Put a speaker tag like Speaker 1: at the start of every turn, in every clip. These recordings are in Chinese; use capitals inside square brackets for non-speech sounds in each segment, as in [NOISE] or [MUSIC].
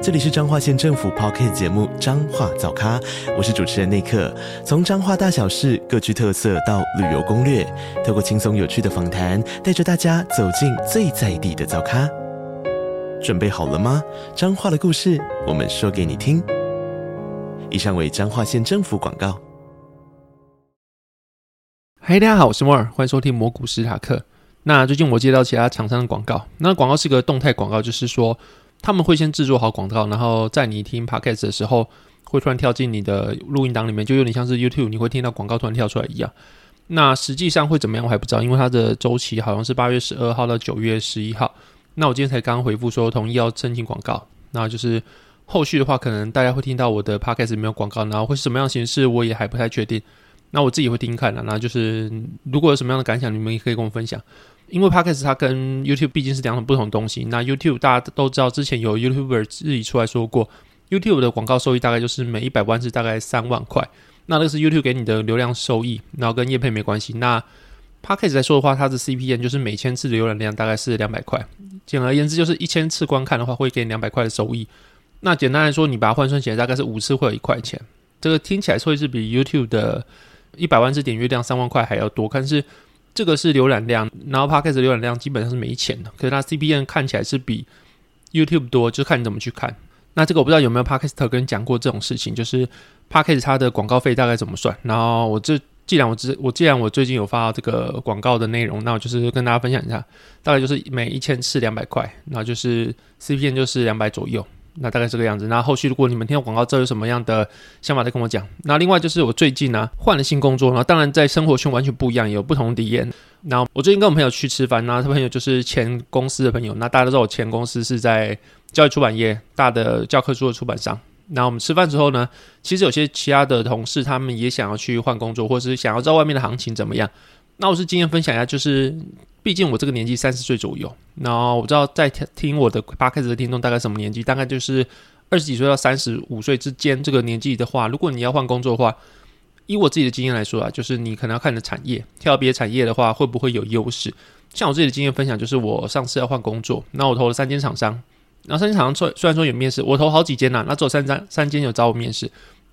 Speaker 1: 这里是彰化县政府 Podcast 节目《彰化早咖》，我是主持人内克。从彰化大小事各具特色到旅游攻略，透过轻松有趣的访谈，带着大家走进最在地的早咖。准备好了吗？彰化的故事，我们说给你听。以上为彰化县政府广告。
Speaker 2: 嗨，大家好，我是摩尔，欢迎收听摩古史塔克。那最近我接到其他厂商的广告，那广告是个动态广告，就是说。他们会先制作好广告，然后在你听 Podcast 的时候，会突然跳进你的录音档里面，就有点像是 YouTube，你会听到广告突然跳出来一样。那实际上会怎么样，我还不知道，因为它的周期好像是八月十二号到九月十一号。那我今天才刚回复说同意要申请广告，那就是后续的话，可能大家会听到我的 Podcast 没有广告，然后会是什么样形式，我也还不太确定。那我自己会听看的，那就是如果有什么样的感想，你们也可以跟我分享。因为 Podcast 它跟 YouTube 毕竟是两种不同的东西。那 YouTube 大家都知道，之前有 YouTuber 自己出来说过，YouTube 的广告收益大概就是每一百万是大概三万块。那这个是 YouTube 给你的流量收益，然后跟业配没关系。那 Podcast 来说的话，它的 CPM 就是每千次浏览量大概是两百块。简而言之，就是一千次观看的话，会给你两百块的收益。那简单来说，你把它换算起来，大概是五次会有一块钱。这个听起来会是比 YouTube 的一百万次点阅量三万块还要多，但是。这个是浏览量，然后 Podcast 浏览量基本上是没钱的，可是它 CPM 看起来是比 YouTube 多，就看你怎么去看。那这个我不知道有没有 Podcast 跟你讲过这种事情，就是 Podcast 它的广告费大概怎么算。然后我这既然我知我既然我最近有发这个广告的内容，那我就是跟大家分享一下，大概就是每一千次两百块，然后就是 CPM 就是两百左右。那大概这个样子。那后续如果你们听到广告之后有什么样的想法，再跟我讲。那另外就是我最近呢、换了新工作，然后当然在生活圈完全不一样，有不同体验。那我最近跟我朋友去吃饭，那他朋友就是前公司的朋友。那大家都知道我前公司是在教育出版业大的教科书的出版商。那我们吃饭之后呢，其实有些其他的同事他们也想要去换工作，或是想要知道外面的行情怎么样。那我是经验分享一下，就是。毕竟我这个年纪三十岁左右，然后我知道在听我的 p 开始的听众大概什么年纪，大概就是二十几岁到三十五岁之间这个年纪的话，如果你要换工作的话，以我自己的经验来说啊，就是你可能要看你的产业，跳别的产业的话会不会有优势？像我自己的经验分享，就是我上次要换工作，那我投了三间厂商，然后三间厂商虽虽然说有面试，我投好几间呐、那只有三三三间有找我面试，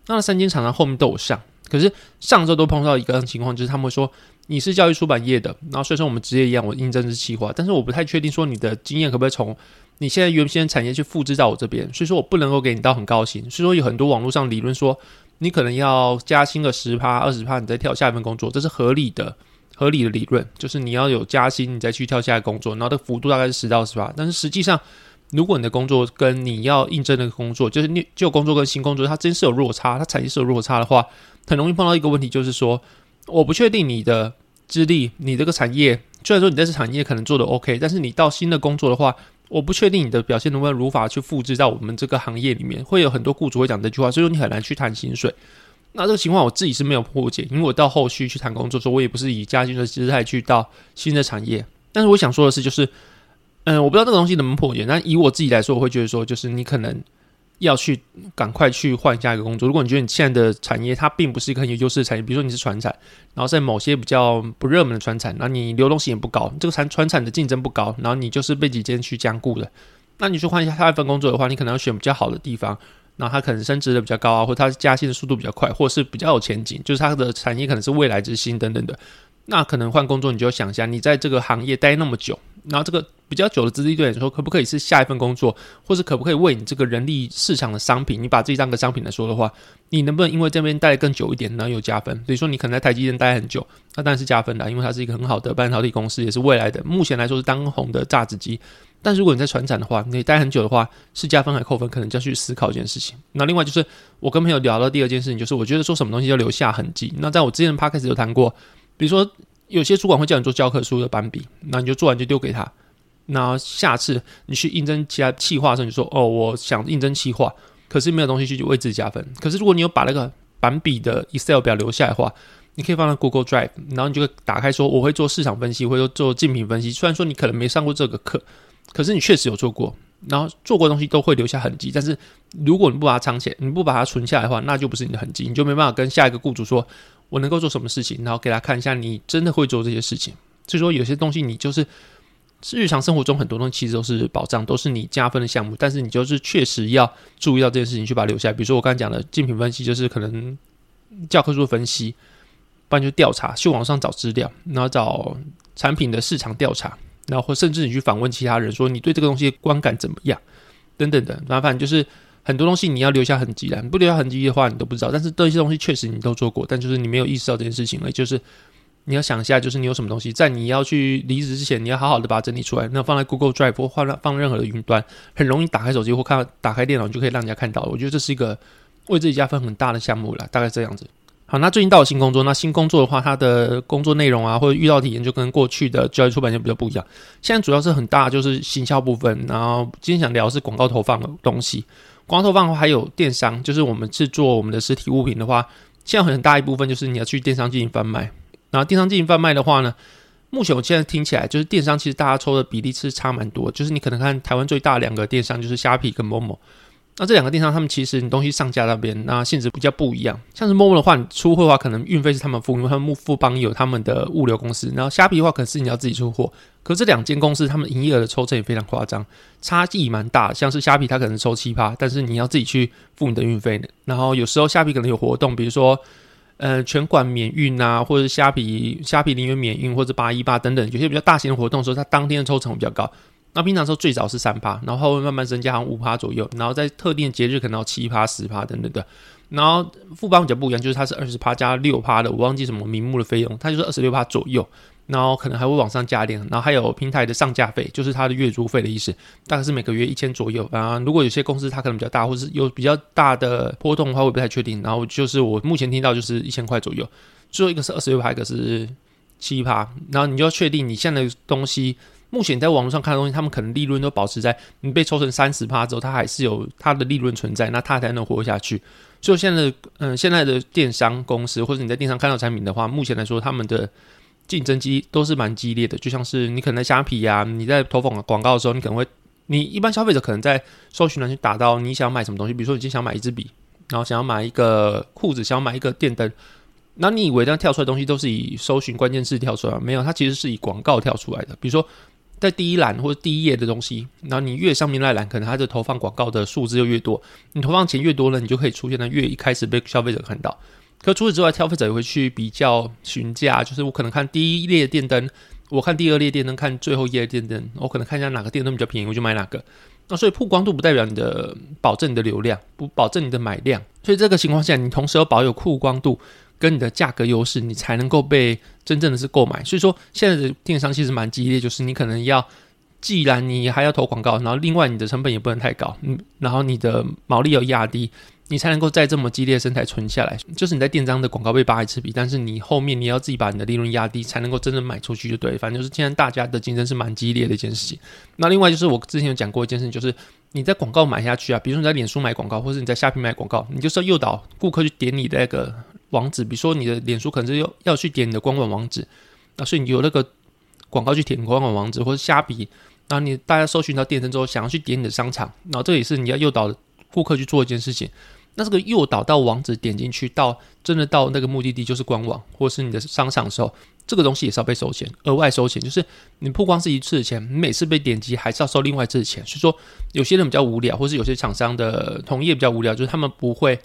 Speaker 2: 那三间厂商后面都有上，可是上周都碰到一个情况，就是他们会说。你是教育出版业的，然后虽然说我们职业一样，我应征是企划，但是我不太确定说你的经验可不可以从你现在原先产业去复制到我这边，所以说我不能够给你到很高薪。所以说有很多网络上理论说，你可能要加薪个十趴、二十趴，你再跳下一份工作，这是合理的、合理的理论，就是你要有加薪，你再去跳下一个工作，然后的幅度大概是十到十八。但是实际上，如果你的工作跟你要应征的工作，就是你旧工作跟新工作，它真是有落差，它产业是有落差的话，很容易碰到一个问题，就是说。我不确定你的资历，你这个产业，虽然说你在这产业可能做的 OK，但是你到新的工作的话，我不确定你的表现能不能如法去复制到我们这个行业里面，会有很多雇主会讲这句话，所以说你很难去谈薪水。那这个情况我自己是没有破解，因为我到后续去谈工作的时候，我也不是以加薪的姿态去到新的产业。但是我想说的是，就是，嗯，我不知道这个东西能不能破解，但以我自己来说，我会觉得说，就是你可能。要去赶快去换下一个工作。如果你觉得你现在的产业它并不是一个很有优势的产业，比如说你是传产，然后在某些比较不热门的传产，那你流动性也不高，这个传传产的竞争不高，然后你就是被几间去兼顾的，那你去换一下下一份工作的话，你可能要选比较好的地方，那它可能升职的比较高啊，或者它加薪的速度比较快，或者是比较有前景，就是它的产业可能是未来之星等等的。那可能换工作，你就想一下，你在这个行业待那么久，然后这个。比较久的资历对你说，可不可以是下一份工作，或是可不可以为你这个人力市场的商品，你把自己当个商品来说的话，你能不能因为这边待更久一点，然后有加分？比如说你可能在台积电待很久，那当然是加分的，因为它是一个很好的半导体公司，也是未来的，目前来说是当红的榨汁机。但如果你在船厂的话，你待很久的话，是加分还扣分？可能就要去思考这件事情。那另外就是我跟朋友聊到第二件事情，就是我觉得说什么东西要留下痕迹。那在我之前的 p o d c a s 有谈过，比如说有些主管会叫你做教科书的版笔，那你就做完就丢给他。那下次你去应征其他企划的时候，你说哦，我想应征企划，可是没有东西去为自己加分。可是如果你有把那个版笔的 Excel 表留下来的话，你可以放在 Google Drive，然后你就会打开说我会做市场分析，或者做竞品分析。虽然说你可能没上过这个课，可是你确实有做过，然后做过东西都会留下痕迹。但是如果你不把它藏起来，你不把它存下来的话，那就不是你的痕迹，你就没办法跟下一个雇主说我能够做什么事情，然后给他看一下你真的会做这些事情。所以说有些东西你就是。日常生活中很多东西其实都是保障，都是你加分的项目，但是你就是确实要注意到这件事情，去把它留下来。比如说我刚才讲的竞品分析，就是可能教科书分析，不然就调查，去网上找资料，然后找产品的市场调查，然后甚至你去访问其他人，说你对这个东西观感怎么样，等等的。麻烦就是很多东西你要留下痕迹的，你不留下痕迹的话，你都不知道。但是这些东西确实你都做过，但就是你没有意识到这件事情而已，就是。你要想一下，就是你有什么东西，在你要去离职之前，你要好好的把它整理出来。那放在 Google Drive 或放放任何的云端，很容易打开手机或看打开电脑你就可以让人家看到。我觉得这是一个为自己加分很大的项目了，大概这样子。好，那最近到了新工作，那新工作的话，它的工作内容啊，或者遇到体验就跟过去的教育出版就比较不一样。现在主要是很大，就是行销部分。然后今天想聊是广告投放的东西。广告投放，还有电商，就是我们制作我们的实体物品的话，现在很大一部分就是你要去电商进行贩卖。然后电商进行贩卖的话呢，目前我现在听起来就是电商其实大家抽的比例是差蛮多，就是你可能看台湾最大两个电商就是虾皮跟某某。那这两个电商他们其实你东西上架那边那性质比较不一样，像是 Momo 的话，你出货的话可能运费是他们付，因为他们富邦有他们的物流公司。然后虾皮的话可能是你要自己出货，可是这两间公司他们营业额的抽成也非常夸张，差异蛮大。像是虾皮它可能抽七趴，但是你要自己去付你的运费。然后有时候虾皮可能有活动，比如说。呃，全馆免运啊，或者虾皮虾皮零元免运，或者八一八等等，有些比较大型的活动的时候，它当天的抽成比较高。那平常时候最早是三趴，然后会慢慢增加，好像五趴左右。然后在特定节日可能要七趴、十趴等等的。然后富邦比较不一样，就是它是二十趴加六趴的，我忘记什么名目的费用，它就是二十六趴左右。然后可能还会往上加点，然后还有平台的上架费，就是它的月租费的意思，大概是每个月一千左右。啊，如果有些公司它可能比较大，或是有比较大的波动的话，我不太确定。然后就是我目前听到就是一千块左右。最后一个是二十六趴，一个是七趴。然后你就要确定你现在的东西，目前在网络上看的东西，他们可能利润都保持在你被抽成三十趴之后，它还是有它的利润存在，那它才能活下去。所以现在的嗯，现在的电商公司或者你在电商看到产品的话，目前来说他们的。竞争激都是蛮激烈的，就像是你可能在虾皮呀、啊，你在投放广告的时候，你可能会，你一般消费者可能在搜寻栏去打到你想买什么东西，比如说你今天想买一支笔，然后想要买一个裤子，想要买一个电灯，那你以为这样跳出来的东西都是以搜寻关键字跳出来？没有，它其实是以广告跳出来的。比如说在第一栏或者第一页的东西，然后你越上面那栏，可能它的投放广告的数字就越多，你投放钱越多了，你就可以出现的越一开始被消费者看到。可除此之外，消费者也会去比较询价，就是我可能看第一列电灯，我看第二列电灯，看最后一列电灯，我可能看一下哪个电灯比较便宜，我就买哪个。那所以曝光度不代表你的保证你的流量，不保证你的买量。所以这个情况下，你同时要保有曝光度跟你的价格优势，你才能够被真正的是购买。所以说现在的电商其实蛮激烈，就是你可能要，既然你还要投广告，然后另外你的成本也不能太高，嗯，然后你的毛利要压低。你才能够在这么激烈的生态存下来，就是你在电商的广告被扒一次皮，但是你后面你要自己把你的利润压低，才能够真正卖出去就对。反正就是现在大家的竞争是蛮激烈的一件事情。那另外就是我之前有讲过一件事情，就是你在广告买下去啊，比如说你在脸书买广告，或者你在虾皮买广告，你就是要诱导顾客去点你的那个网址，比如说你的脸书可能是要要去点你的官网网址，那所以你有那个广告去点官网网址，或者虾皮，然后你大家搜寻到电商之后想要去点你的商场，然后这也是你要诱导顾客去做一件事情。那这个诱导到网址点进去，到真的到那个目的地就是官网或是你的商场的时候，这个东西也是要被收钱，额外收钱。就是你不光是一次的钱，你每次被点击还是要收另外一次的钱。所以说，有些人比较无聊，或是有些厂商的同业比较无聊，就是他们不会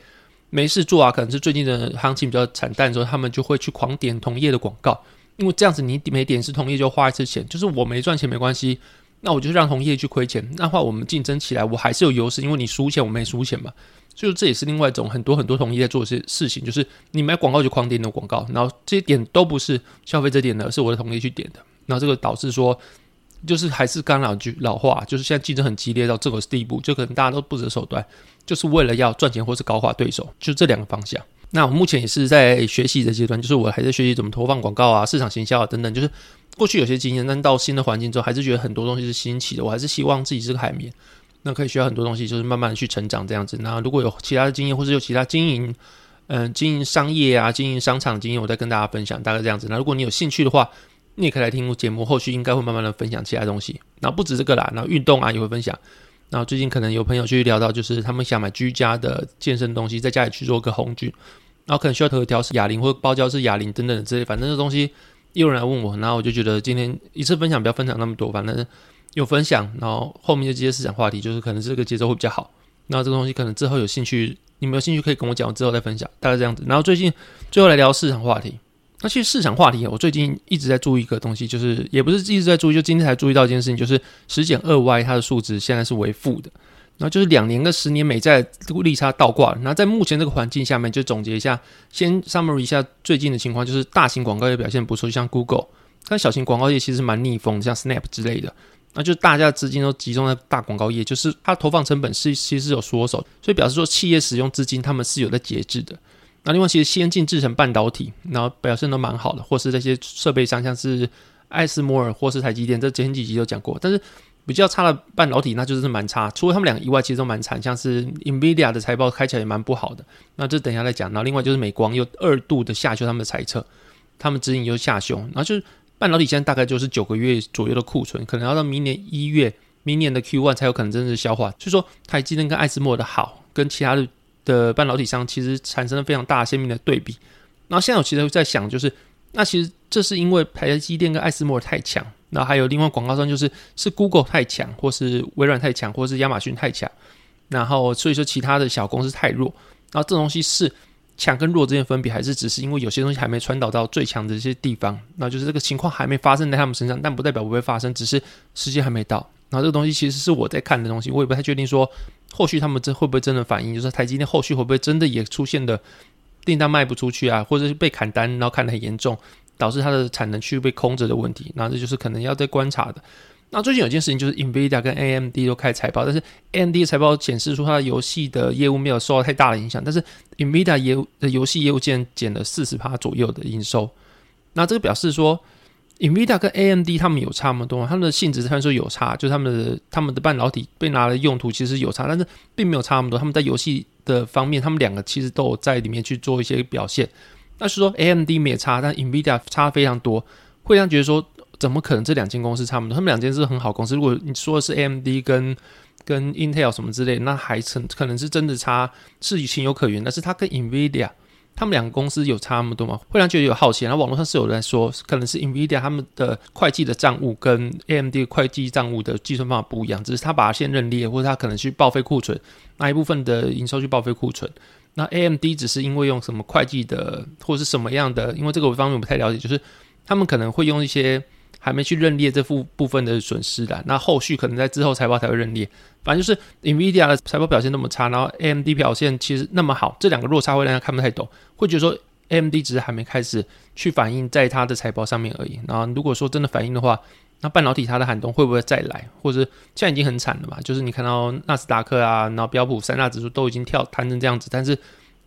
Speaker 2: 没事做啊，可能是最近的行情比较惨淡的时候，他们就会去狂点同业的广告，因为这样子你每点是同业就花一次钱，就是我没赚钱没关系，那我就让同业去亏钱，那话我们竞争起来我还是有优势，因为你输钱我没输钱嘛。所以这也是另外一种很多很多同业在做一些事情，就是你买广告就狂点你的广告，然后这些点都不是消费者点的，是我的同业去点的，然后这个导致说，就是还是刚老句老话，就是现在竞争很激烈到这个地步，就可能大家都不择手段，就是为了要赚钱或是高化对手，就这两个方向。那我目前也是在学习的阶段，就是我还在学习怎么投放广告啊、市场行销啊等等，就是过去有些经验，但到新的环境之后，还是觉得很多东西是新奇的，我还是希望自己是个海绵。那可以学到很多东西，就是慢慢去成长这样子。那如果有其他的经验，或者有其他经营嗯、经营商业啊，经营商场的经验，我再跟大家分享，大概这样子。那如果你有兴趣的话，你也可以来听我节目，后续应该会慢慢的分享其他东西。然后不止这个啦，然后运动啊也会分享。然后最近可能有朋友去聊到，就是他们想买居家的健身东西，在家里去做个红军，然后可能需要头条是哑铃或者包胶是哑铃等等的之类，反正这东西也有人来问我，然后我就觉得今天一次分享不要分享那么多，反正有分享，然后后面就接市场话题，就是可能这个节奏会比较好。那这个东西可能之后有兴趣。你们有兴趣可以跟我讲，我之后再分享，大概这样子。然后最近最后来聊市场话题。那其实市场话题，我最近一直在注意一个东西，就是也不是一直在注意，就今天才注意到一件事情，就是十减二 Y 它的数值现在是为负的。然后就是两年跟十年美债利差倒挂。那在目前这个环境下面，就总结一下，先 summary 一下最近的情况，就是大型广告业表现不错，像 Google，但小型广告业其实蛮逆风，像 Snap 之类的。那就大家资金都集中在大广告业，就是它投放成本是其实是有缩手，所以表示说企业使用资金他们是有在节制的。那另外其实先进制成半导体，然后表现都蛮好的，或是那些设备商像是艾斯摩尔或是台积电，这前几集都讲过。但是比较差的半导体那就是蛮差，除了他们两个以外，其实都蛮惨，像是 NVIDIA 的财报开起来也蛮不好的。那这等一下再讲。然后另外就是美光又二度的下修他们的财测，他们指引又下修，然后就是。半导体现在大概就是九个月左右的库存，可能要到明年一月、明年的 Q one 才有可能真正消化。所以说，台积电跟艾斯摩尔的好，跟其他的的半导体商其实产生了非常大鲜明的对比。然后现在我其实在想，就是那其实这是因为台积电跟艾斯摩尔太强，然后还有另外广告商就是是 Google 太强，或是微软太强，或是亚马逊太强，然后所以说其他的小公司太弱。然后这东西是。强跟弱之间分别，还是只是因为有些东西还没传导到最强的这些地方，那就是这个情况还没发生在他们身上，但不代表不会发生，只是时间还没到。然后这个东西其实是我在看的东西，我也不太确定说后续他们这会不会真的反应，就是台积电后续会不会真的也出现的订单卖不出去啊，或者是被砍单，然后砍得很严重，导致它的产能区被空着的问题，那这就是可能要再观察的。那最近有件事情就是 NVIDIA 跟 AMD 都开财报，但是 AMD 的财报显示出它的游戏的业务没有受到太大的影响，但是 NVIDIA 业的游戏业务竟然减了四十趴左右的营收。那这个表示说 NVIDIA 跟 AMD 他们有差那么多，他们的性质虽然说有差，就是他们的他们的半导体被拿来用途其实有差，但是并没有差那么多。他们在游戏的方面，他们两个其实都有在里面去做一些表现。那是说 AMD 没有差，但 NVIDIA 差非常多，会让觉得说。怎么可能这两间公司差不多？他们两间是很好公司。如果你说的是 AMD 跟跟 Intel 什么之类，那还成可能是真的差是情有可原。但是它跟 NVIDIA，他们两个公司有差那么多吗？会让觉得有好奇。然后网络上是有人说，可能是 NVIDIA 他们的会计的账务跟 AMD 会计账务的计算方法不一样，只是他把它先认列，或者他可能去报废库存，拿一部分的营收去报废库存。那 AMD 只是因为用什么会计的，或是什么样的？因为这个方面我不太了解，就是他们可能会用一些。还没去认列这部部分的损失的，那后续可能在之后财报才会认列。反正就是 NVIDIA 的财报表现那么差，然后 AMD 表现其实那么好，这两个落差会让人看不太懂，会觉得说 AMD 只是还没开始去反映在它的财报上面而已。然后如果说真的反映的话，那半导体它的寒冬会不会再来？或者现在已经很惨了嘛？就是你看到纳斯达克啊，然后标普三大指数都已经跳弹成这样子，但是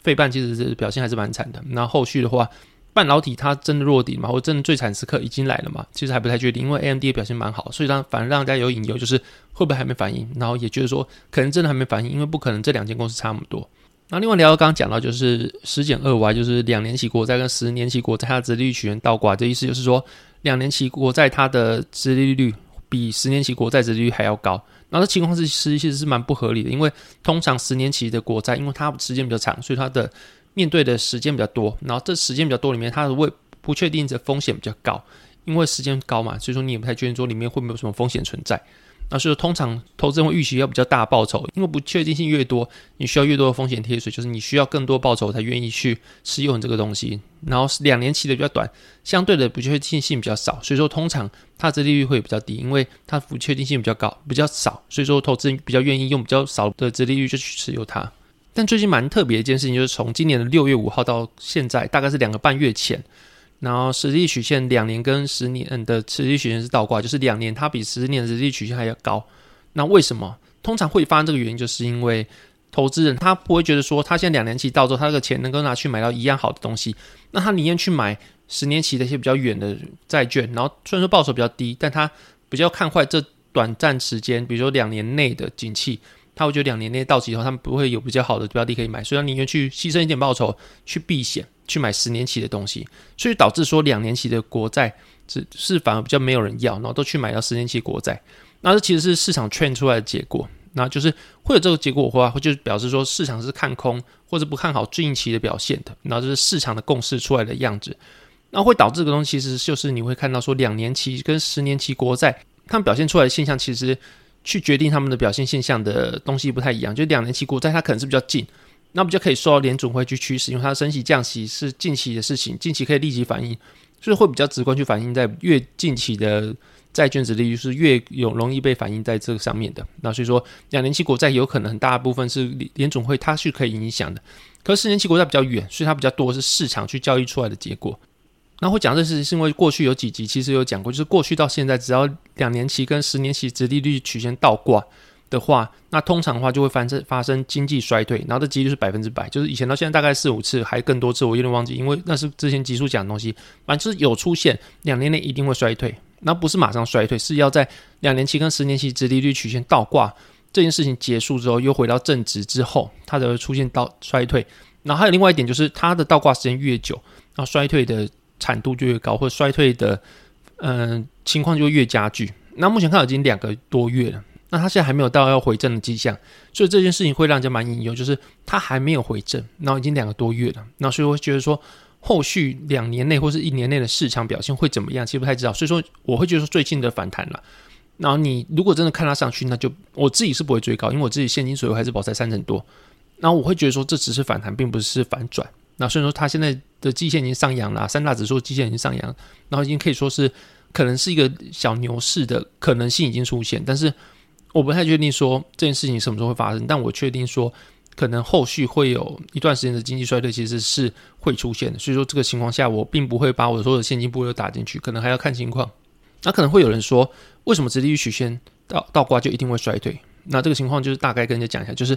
Speaker 2: 费半其实是表现还是蛮惨的。那后续的话。半导体它真的落底吗？或真的最惨时刻已经来了吗？其实还不太确定，因为 AMD 的表现蛮好，所以让反而让大家有隐忧，就是会不会还没反应？然后也觉得说可能真的还没反应，因为不可能这两间公司差那么多。那另外聊到刚刚讲到就是十减二 Y，就是两年期国债跟十年期国债它的殖利率曲线倒挂，这意思就是说两年期国债它的殖利率比十年期国债殖利率还要高。然后这情况是其实其实是蛮不合理的，因为通常十年期的国债，因为它时间比较长，所以它的面对的时间比较多，然后这时间比较多里面，它的未不确定的风险比较高，因为时间高嘛，所以说你也不太确定说里面会不会有什么风险存在。那所以说通常投资人会预期要比较大报酬，因为不确定性越多，你需要越多的风险贴水，就是你需要更多报酬才愿意去持有这个东西。然后两年期的比较短，相对的不确定性比较少，所以说通常它的利率会比较低，因为它不确定性比较高，比较少，所以说投资人比较愿意用比较少的折利率就去持有它。但最近蛮特别的一件事情，就是从今年的六月五号到现在，大概是两个半月前，然后实际曲线两年跟十年的实际曲线是倒挂，就是两年它比十年的实际曲线还要高。那为什么？通常会发生这个原因，就是因为投资人他不会觉得说，他现在两年期到之后，他这个钱能够拿去买到一样好的东西，那他宁愿去买十年期的一些比较远的债券，然后虽然说报酬比较低，但他比较看坏这短暂时间，比如说两年内的景气。他会觉得两年内到期以后，他们不会有比较好的标的可以买，所以他宁愿去牺牲一点报酬去避险，去买十年期的东西，所以导致说两年期的国债只是反而比较没有人要，然后都去买到十年期国债。那这其实是市场劝出来的结果，那就是会有这个结果的话，会就表示说市场是看空或者不看好近期的表现的，然后这是市场的共识出来的样子，那会导致这个东西其实就是你会看到说两年期跟十年期国债它们表现出来的现象，其实去决定他们的表现现象的东西不太一样，就两年期国债它可能是比较近，那比较可以受到联总会去驱使，因为它升息降息是近期的事情，近期可以立即反应，所以会比较直观去反映在越近期的。债券值利率是越有容易被反映在这个上面的，那所以说两年期国债有可能很大部分是联总会它是可以影响的，可是十年期国债比较远，所以它比较多是市场去交易出来的结果。那会讲这事情是因为过去有几集其实有讲过，就是过去到现在只要两年期跟十年期直利率曲线倒挂的话，那通常的话就会发生发生经济衰退，然后这几率是百分之百，就是以前到现在大概四五次还更多次，我有点忘记，因为那是之前集数讲的东西，反正就是有出现两年内一定会衰退。那不是马上衰退，是要在两年期跟十年期直利率曲线倒挂这件事情结束之后，又回到正值之后，它才会出现倒衰退。然后还有另外一点就是，它的倒挂时间越久，然后衰退的产度就越高，或衰退的嗯、情况就越加剧。那目前看已经两个多月了，那它现在还没有到要回正的迹象，所以这件事情会让人家蛮隐忧，就是它还没有回正，然后已经两个多月了，那所以我觉得说。后续两年内或是一年内的市场表现会怎么样？其实不太知道，所以说我会觉得说最近的反弹了。然后你如果真的看它上去，那就我自己是不会追高，因为我自己现金水位还是保在三成多。然后我会觉得说这只是反弹，并不是反转。那所以说它现在的基线已经上扬了，三大指数基线已经上扬，然后已经可以说是可能是一个小牛市的可能性已经出现，但是我不太确定说这件事情什么时候会发生，但我确定说。可能后续会有一段时间的经济衰退，其实是会出现的。所以说这个情况下，我并不会把我所有的现金部位都打进去，可能还要看情况。那可能会有人说，为什么直利率曲线倒倒挂就一定会衰退？那这个情况就是大概跟人家讲一下，就是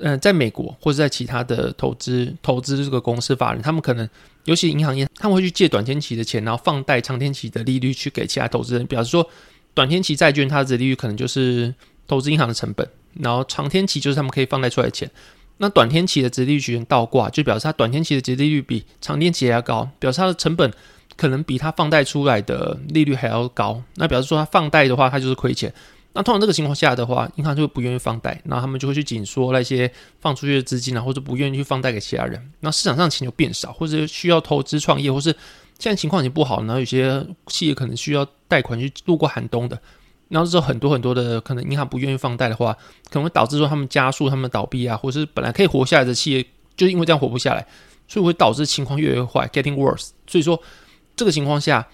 Speaker 2: 嗯、呃，在美国或者在其他的投资投资这个公司法人，他们可能尤其银行业，他们会去借短天期的钱，然后放贷长天期的利率去给其他投资人，表示说短天期债券它的利率可能就是投资银行的成本。然后长天期就是他们可以放贷出来的钱，那短天期的殖利率曲线倒挂，就表示它短天期的殖利率比长天期还要高，表示它的成本可能比它放贷出来的利率还要高。那表示说它放贷的话，它就是亏钱。那通常这个情况下的话，银行就会不愿意放贷，然后他们就会去紧缩那些放出去的资金啊，或者不愿意去放贷给其他人。那市场上钱就变少，或者需要投资创业，或是现在情况已经不好，然后有些企业可能需要贷款去度过寒冬的。然后之后很多很多的可能银行不愿意放贷的话，可能会导致说他们加速他们倒闭啊，或是本来可以活下来的企业，就因为这样活不下来，所以会导致情况越来越坏，getting worse。所以说这个情况下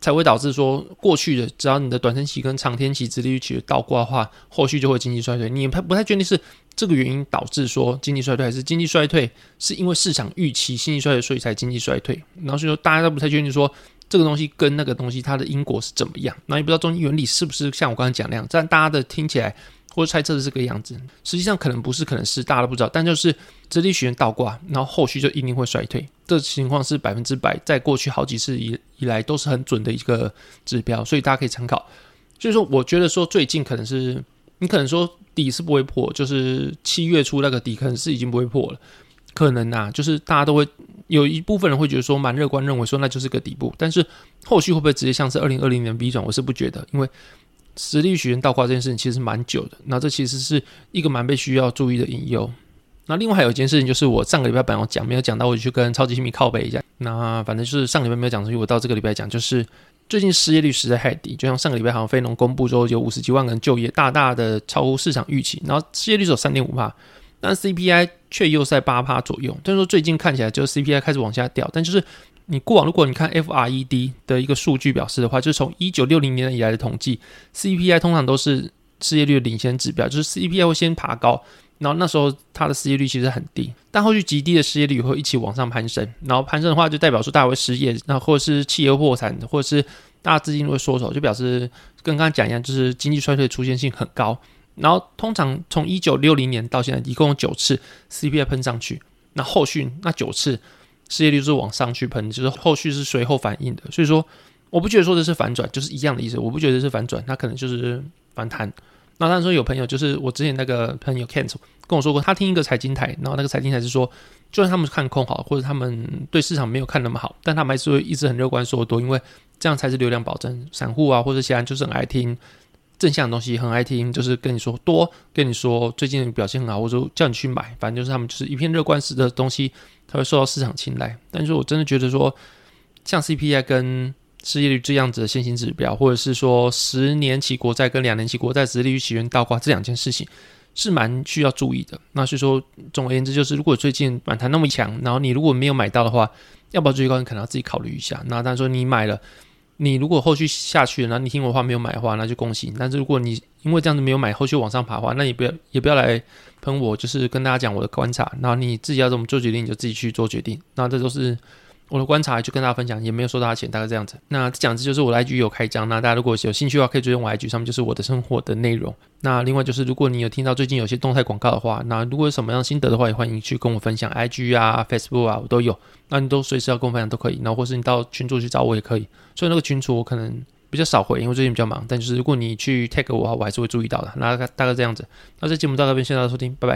Speaker 2: 才会导致说过去的只要你的短天期跟长天期殖利率起倒挂的话，后续就会经济衰退。你也不太确定是这个原因导致说经济衰退，还是经济衰退是因为市场预期经济衰退，所以才经济衰退。然后所以说大家都不太确定说。这个东西跟那个东西它的因果是怎么样？那也不知道中间原理是不是像我刚才讲那样，但大家的听起来或者猜测是这个样子，实际上可能不是，可能是大家都不知道。但就是殖利率曲线倒挂，然后后续就一定会衰退，这情况是百分之百，在过去好几次以以来都是很准的一个指标，所以大家可以参考。所以说，我觉得说最近可能是你可能说底是不会破，就是七月初那个底可能是已经不会破了。可能啊，就是大家都会有一部分人会觉得说蛮乐观，认为说那就是个底部，但是后续会不会直接像是二零二零年 V 转，我是不觉得，因为殖利率曲线倒挂这件事情其实蛮久的，那这其实是一个蛮被需要注意的隐忧。那另外还有一件事情就是我上个礼拜本来讲，没有讲到，我就去跟超级新米靠背一下。那反正就是上个礼拜没有讲出去，我到这个礼拜讲，就是最近失业率实在太低，就像上个礼拜好像非农公布之后有五十几万个人就业，大大的超乎市场预期，然后失业率只有三点五趴。但 CPI 却又在八趴左右，但是说最近看起来就是 CPI 开始往下掉。但就是你过往如果你看 FRED 的一个数据表示的话，就是从一九六零年以来的统计，CPI 通常都是失业率领先指标，就是 CPI 会先爬高，然后那时候它的失业率其实很低，但后续极低的失业率会一起往上攀升，然后攀升的话就代表说大家会失业，那或者是企业破产，或者是大家资金会缩手，就表示跟刚刚讲一样，就是经济衰退出现性很高。然后通常从一九六零年到现在，一共九次 CPI 喷上去，那后续那九次失业率是往上去喷，就是后续是随后反应的。所以说，我不觉得说这是反转，就是一样的意思。我不觉得这是反转，它可能就是反弹。那他说有朋友就是我之前那个朋友 Kent 跟我说过，他听一个财经台，然后那个财经台是说，就算他们看空好，或者他们对市场没有看那么好，但他们还是会一直很乐观说多，因为这样才是流量保证。散户啊，或者其他人就是很爱听正向的东西，很爱听，就是跟你说多，跟你说最近表现很好，或者叫你去买，反正就是他们就是一片乐观式的东西，他会受到市场青睐。但是我真的觉得说，像 CPI 跟 [LAUGHS] 失业率这样子的先行指标，或者是说十年期国债跟两年期国债殖利率起源倒挂这两件事情，是蛮需要注意的。那所以说，总而言之，就是如果最近反弹那么强，然后你如果没有买到的话，要不要追高，你可能要自己考虑一下。那当然说你买了，你如果后续下去，然后你听我话没有买的话，那就恭喜。但是如果你因为这样子没有买，后续往上爬的话，那你不要也不要来喷我，就是跟大家讲我的观察。然后你自己要怎么做决定，你就自己去做决定。那这都是。我的观察就跟大家分享，也没有收到他钱，大概这样子。那讲这就是我的 IG 有开张，那大家如果有兴趣的话，可以追踪我 IG 上面就是我的生活的内容。那另外就是，如果你有听到最近有些动态广告的话，那如果有什么样心得的话，也欢迎去跟我分享，IG 啊、Facebook 啊，我都有。那你都随时要跟我分享都可以，然后或是你到群组去找我也可以。所以那个群组我可能比较少回，因为最近比较忙。但就是如果你去 tag 我的话，我还是会注意到的。那大概这样子。那这节目到这边，谢谢大家收听，拜拜。